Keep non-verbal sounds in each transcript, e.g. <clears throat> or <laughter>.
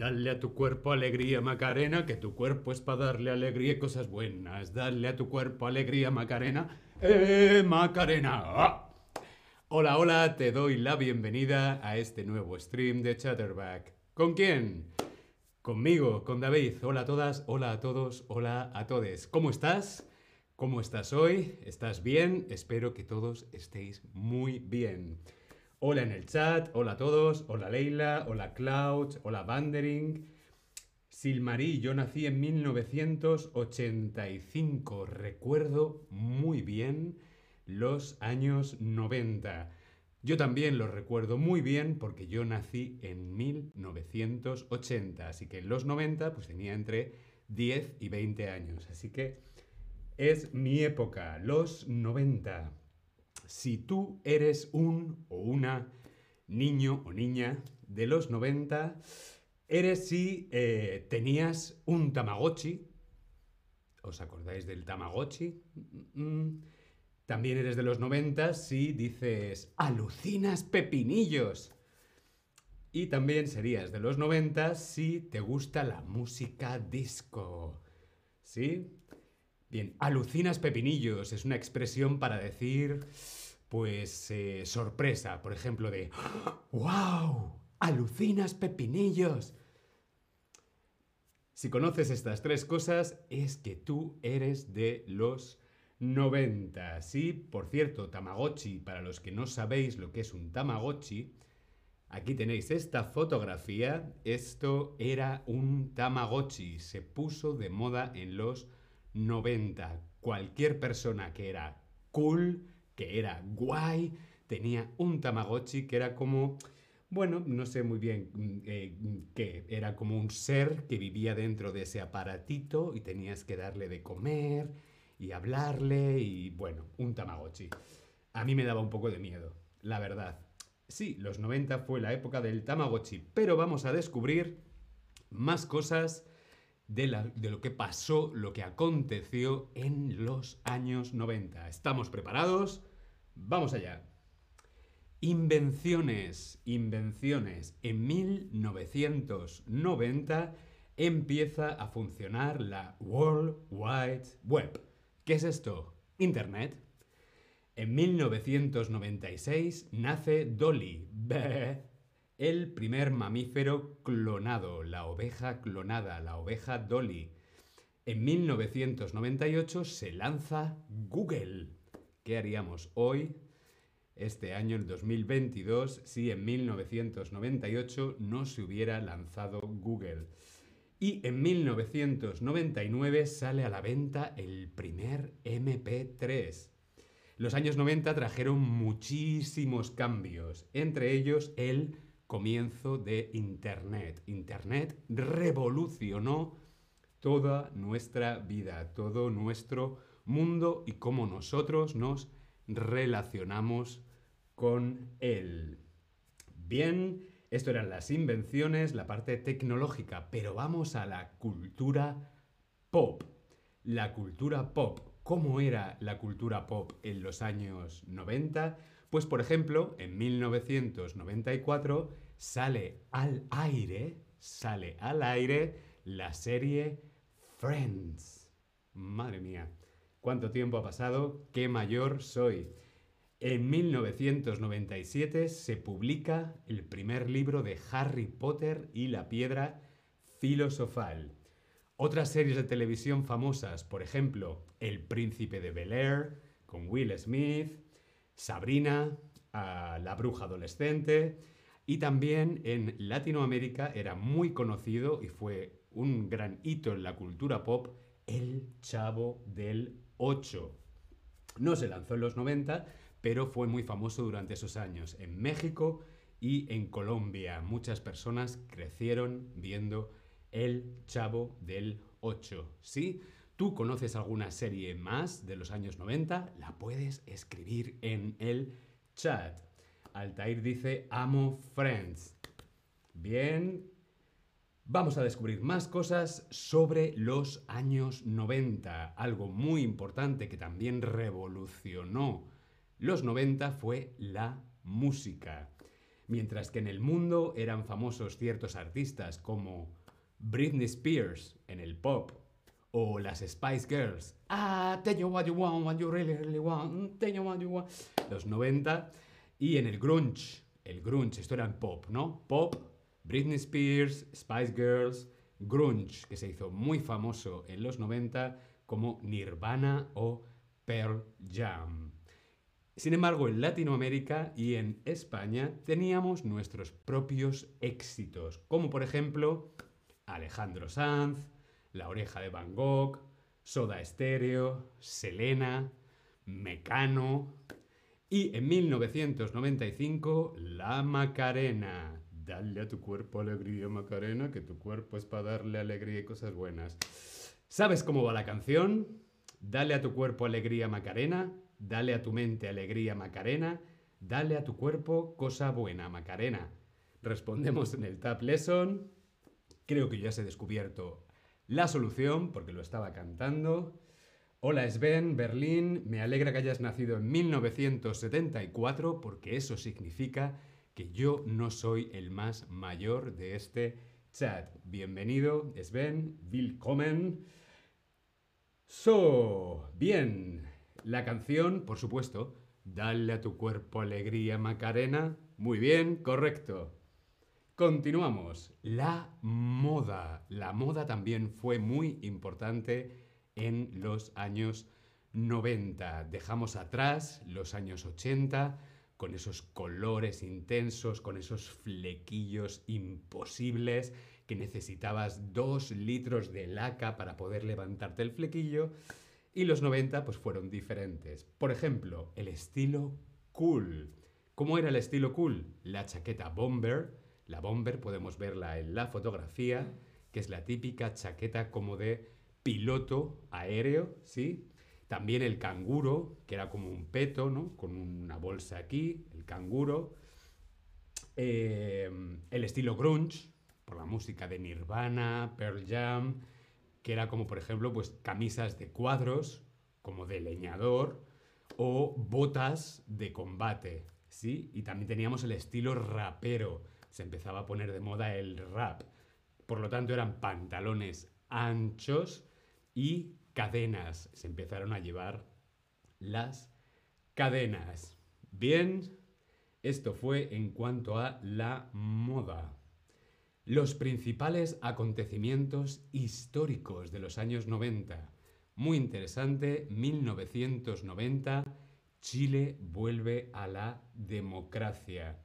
Dale a tu cuerpo alegría, Macarena, que tu cuerpo es para darle alegría y cosas buenas. Dale a tu cuerpo alegría, Macarena. ¡Eh, Macarena! ¡Ah! Hola, hola, te doy la bienvenida a este nuevo stream de Chatterback. ¿Con quién? Conmigo, con David. Hola a todas, hola a todos, hola a todos. ¿Cómo estás? ¿Cómo estás hoy? ¿Estás bien? Espero que todos estéis muy bien. Hola en el chat, hola a todos, hola Leila, hola Cloud, hola Vandering. Silmarí, yo nací en 1985, recuerdo muy bien los años 90. Yo también los recuerdo muy bien porque yo nací en 1980, así que en los 90 pues tenía entre 10 y 20 años, así que es mi época, los 90 si tú eres un o una niño o niña de los 90, eres si eh, tenías un Tamagotchi. ¿Os acordáis del Tamagotchi? También eres de los 90 si dices alucinas pepinillos. Y también serías de los 90 si te gusta la música disco. ¿Sí? Bien, alucinas pepinillos es una expresión para decir pues eh, sorpresa, por ejemplo, de ¡Wow! ¡Alucinas pepinillos! Si conoces estas tres cosas, es que tú eres de los 90. Sí, por cierto, Tamagotchi, para los que no sabéis lo que es un Tamagotchi, aquí tenéis esta fotografía. Esto era un Tamagotchi. Se puso de moda en los 90. Cualquier persona que era cool, que era guay, tenía un Tamagotchi que era como, bueno, no sé muy bien mm, eh, qué, era como un ser que vivía dentro de ese aparatito y tenías que darle de comer y hablarle y bueno, un Tamagotchi. A mí me daba un poco de miedo, la verdad. Sí, los 90 fue la época del Tamagotchi, pero vamos a descubrir más cosas de, lo que pasó, lo que aconteció en los años 90. ¿Estamos preparados? Vamos allá. Invenciones, invenciones. En 1990 empieza a funcionar la World Wide Web. ¿Qué es esto? Internet. En 1996 nace Dolly, el primer mamífero clonado, la oveja clonada, la oveja Dolly. En 1998 se lanza Google. ¿Qué haríamos hoy, este año, el 2022, si en 1998 no se hubiera lanzado Google? Y en 1999 sale a la venta el primer MP3. Los años 90 trajeron muchísimos cambios, entre ellos el comienzo de Internet. Internet revolucionó toda nuestra vida, todo nuestro mundo y cómo nosotros nos relacionamos con él. Bien, esto eran las invenciones, la parte tecnológica, pero vamos a la cultura pop. La cultura pop. ¿Cómo era la cultura pop en los años 90? Pues por ejemplo, en 1994 sale al aire, sale al aire la serie Friends. Madre mía. ¿Cuánto tiempo ha pasado? ¡Qué mayor soy! En 1997 se publica el primer libro de Harry Potter y la piedra filosofal. Otras series de televisión famosas, por ejemplo, El príncipe de Bel Air, con Will Smith, Sabrina, La bruja adolescente, y también en Latinoamérica era muy conocido y fue un gran hito en la cultura pop, El chavo del 8. No se lanzó en los 90, pero fue muy famoso durante esos años en México y en Colombia. Muchas personas crecieron viendo El Chavo del 8. ¿Sí? ¿Tú conoces alguna serie más de los años 90? La puedes escribir en el chat. Altair dice, amo Friends. Bien, Vamos a descubrir más cosas sobre los años 90. Algo muy importante que también revolucionó los 90 fue la música. Mientras que en el mundo eran famosos ciertos artistas como Britney Spears en el pop o las Spice Girls. Ah, tell you what you want, what you really, really want, tell you what you want. Los 90. Y en el grunge, el grunge, esto era en pop, ¿no? Pop, Britney Spears, Spice Girls, grunge, que se hizo muy famoso en los 90 como Nirvana o Pearl Jam. Sin embargo, en Latinoamérica y en España teníamos nuestros propios éxitos, como por ejemplo Alejandro Sanz, La Oreja de Van Gogh, Soda Stereo, Selena, Mecano y en 1995 La Macarena. Dale a tu cuerpo alegría, Macarena, que tu cuerpo es para darle alegría y cosas buenas. ¿Sabes cómo va la canción? Dale a tu cuerpo alegría, Macarena. Dale a tu mente alegría, Macarena. Dale a tu cuerpo cosa buena, Macarena. Respondemos en el Tab Lesson. Creo que ya se ha descubierto la solución porque lo estaba cantando. Hola Sven, Berlín, me alegra que hayas nacido en 1974 porque eso significa que yo no soy el más mayor de este chat. Bienvenido, Sven, willkommen. So, bien, la canción, por supuesto, Dale a tu cuerpo alegría Macarena. Muy bien, correcto. Continuamos. La moda. La moda también fue muy importante en los años 90. Dejamos atrás los años 80 con esos colores intensos, con esos flequillos imposibles que necesitabas dos litros de laca para poder levantarte el flequillo. Y los 90 pues fueron diferentes. Por ejemplo, el estilo cool. ¿Cómo era el estilo cool? La chaqueta bomber, la bomber podemos verla en la fotografía, que es la típica chaqueta como de piloto aéreo, ¿sí? También el canguro, que era como un peto, ¿no? Con una bolsa aquí, el canguro. Eh, el estilo grunge, por la música de Nirvana, Pearl Jam, que era como, por ejemplo, pues camisas de cuadros, como de leñador, o botas de combate, ¿sí? Y también teníamos el estilo rapero, se empezaba a poner de moda el rap. Por lo tanto, eran pantalones anchos y cadenas. Se empezaron a llevar las cadenas. Bien, esto fue en cuanto a la moda. Los principales acontecimientos históricos de los años 90. Muy interesante, 1990, Chile vuelve a la democracia.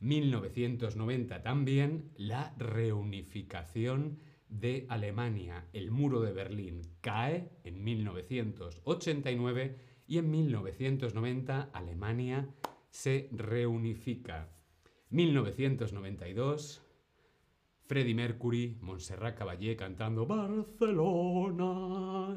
1990 también la reunificación de Alemania. El muro de Berlín cae en 1989 y en 1990 Alemania se reunifica. 1992 Freddie Mercury, Montserrat Caballé cantando Barcelona,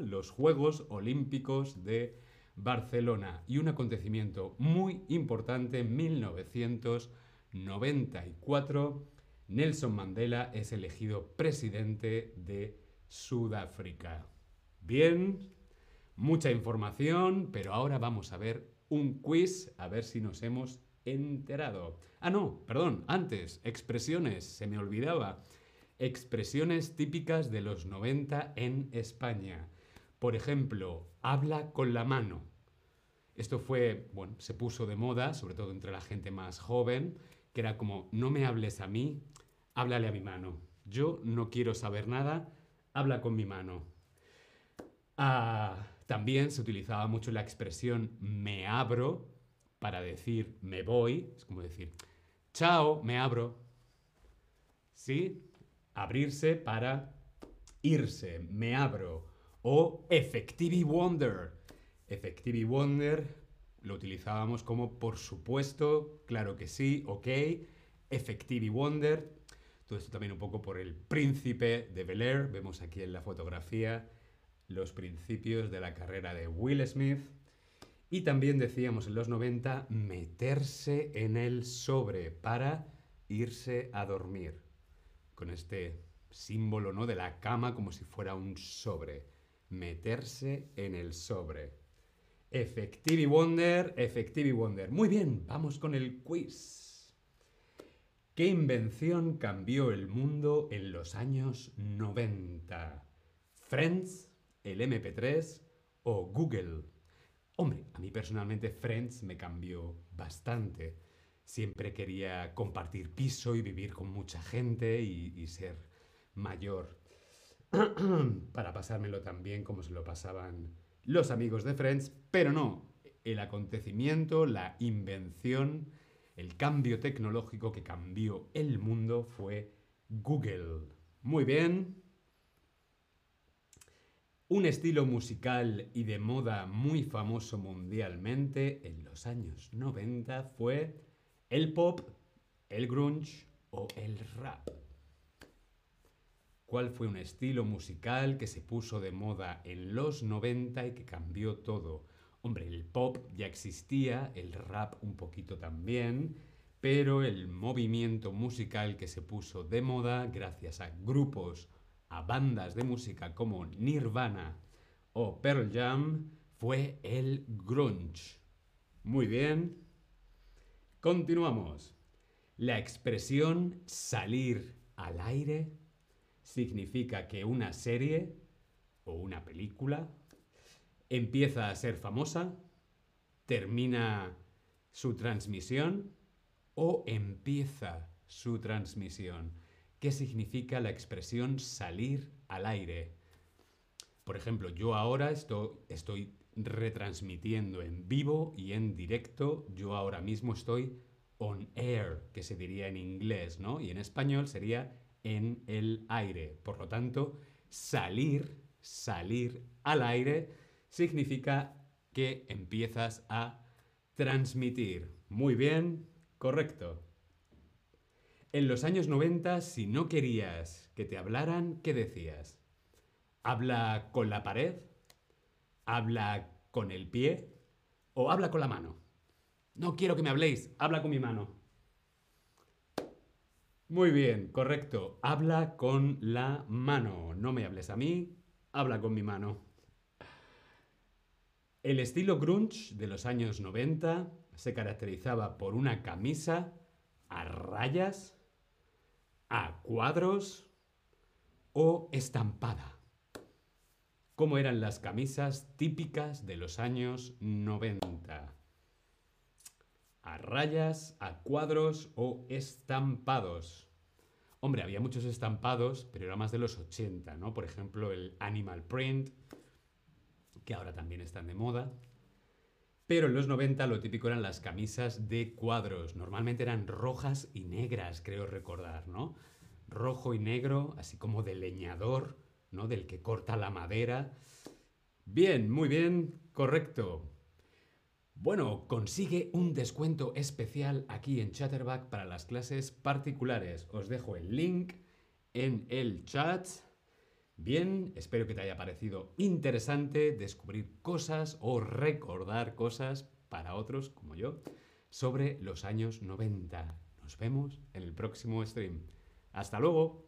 los Juegos Olímpicos de Barcelona y un acontecimiento muy importante en 1990 94, Nelson Mandela es elegido presidente de Sudáfrica. Bien, mucha información, pero ahora vamos a ver un quiz, a ver si nos hemos enterado. Ah, no, perdón, antes, expresiones, se me olvidaba. Expresiones típicas de los 90 en España. Por ejemplo, habla con la mano. Esto fue, bueno, se puso de moda, sobre todo entre la gente más joven, que era como, no me hables a mí, háblale a mi mano. Yo no quiero saber nada, habla con mi mano. Ah, también se utilizaba mucho la expresión me abro para decir me voy, es como decir, chao, me abro. ¿Sí? Abrirse para irse, me abro. O effective wonder. Effective wonder lo utilizábamos como por supuesto, claro que sí, ok, Effective Wonder. Todo esto también un poco por el príncipe de Bel Air. Vemos aquí en la fotografía los principios de la carrera de Will Smith. Y también decíamos en los 90 meterse en el sobre para irse a dormir. Con este símbolo ¿no? de la cama como si fuera un sobre. Meterse en el sobre. Effective Wonder, Effective Wonder. Muy bien, vamos con el quiz. ¿Qué invención cambió el mundo en los años 90? ¿Friends, el MP3 o Google? Hombre, a mí personalmente Friends me cambió bastante. Siempre quería compartir piso y vivir con mucha gente y, y ser mayor. <clears throat> Para pasármelo tan bien como se lo pasaban los amigos de Friends, pero no, el acontecimiento, la invención el cambio tecnológico que cambió el mundo fue Google. Muy bien. Un estilo musical y de moda muy famoso mundialmente en los años 90 fue el pop, el grunge o el rap. ¿Cuál fue un estilo musical que se puso de moda en los 90 y que cambió todo? Hombre, el pop ya existía, el rap un poquito también, pero el movimiento musical que se puso de moda gracias a grupos, a bandas de música como Nirvana o Pearl Jam fue el grunge. Muy bien. Continuamos. La expresión salir al aire significa que una serie o una película empieza a ser famosa, termina su transmisión o empieza su transmisión. ¿Qué significa la expresión salir al aire? Por ejemplo, yo ahora estoy, retransmitiendo en vivo y en directo. Yo ahora mismo estoy on air, que se diría en inglés, ¿no? Y en español sería en el aire. Por lo tanto, salir, salir al aire significa que empiezas a transmitir. Muy bien, correcto. En los años 90, si no querías que te hablaran, ¿qué decías? ¿Habla con la pared? ¿Habla con el pie? ¿O habla con la mano? No quiero que me habléis, habla con mi mano. Muy bien, correcto. Habla con la mano. No me hables a mí, habla con mi mano. El estilo grunge de los años 90 se caracterizaba por una camisa a rayas, a cuadros o estampada. ¿Cómo eran las camisas típicas de los años 90? A rayas, a cuadros o estampados. Hombre, había muchos estampados, pero era más de los 80, ¿no? Por ejemplo, el animal print, que ahora también están de moda. Pero en los 90 lo típico eran las camisas de cuadros. Normalmente eran rojas y negras, creo recordar, ¿no? Rojo y negro, así como de leñador, ¿no? Del que corta la madera. Bien, muy bien, correcto. Bueno, consigue un descuento especial aquí en Chatterback para las clases particulares. Os dejo el link en el chat. Bien, espero que te haya parecido interesante descubrir cosas o recordar cosas para otros como yo sobre los años 90. Nos vemos en el próximo stream. Hasta luego.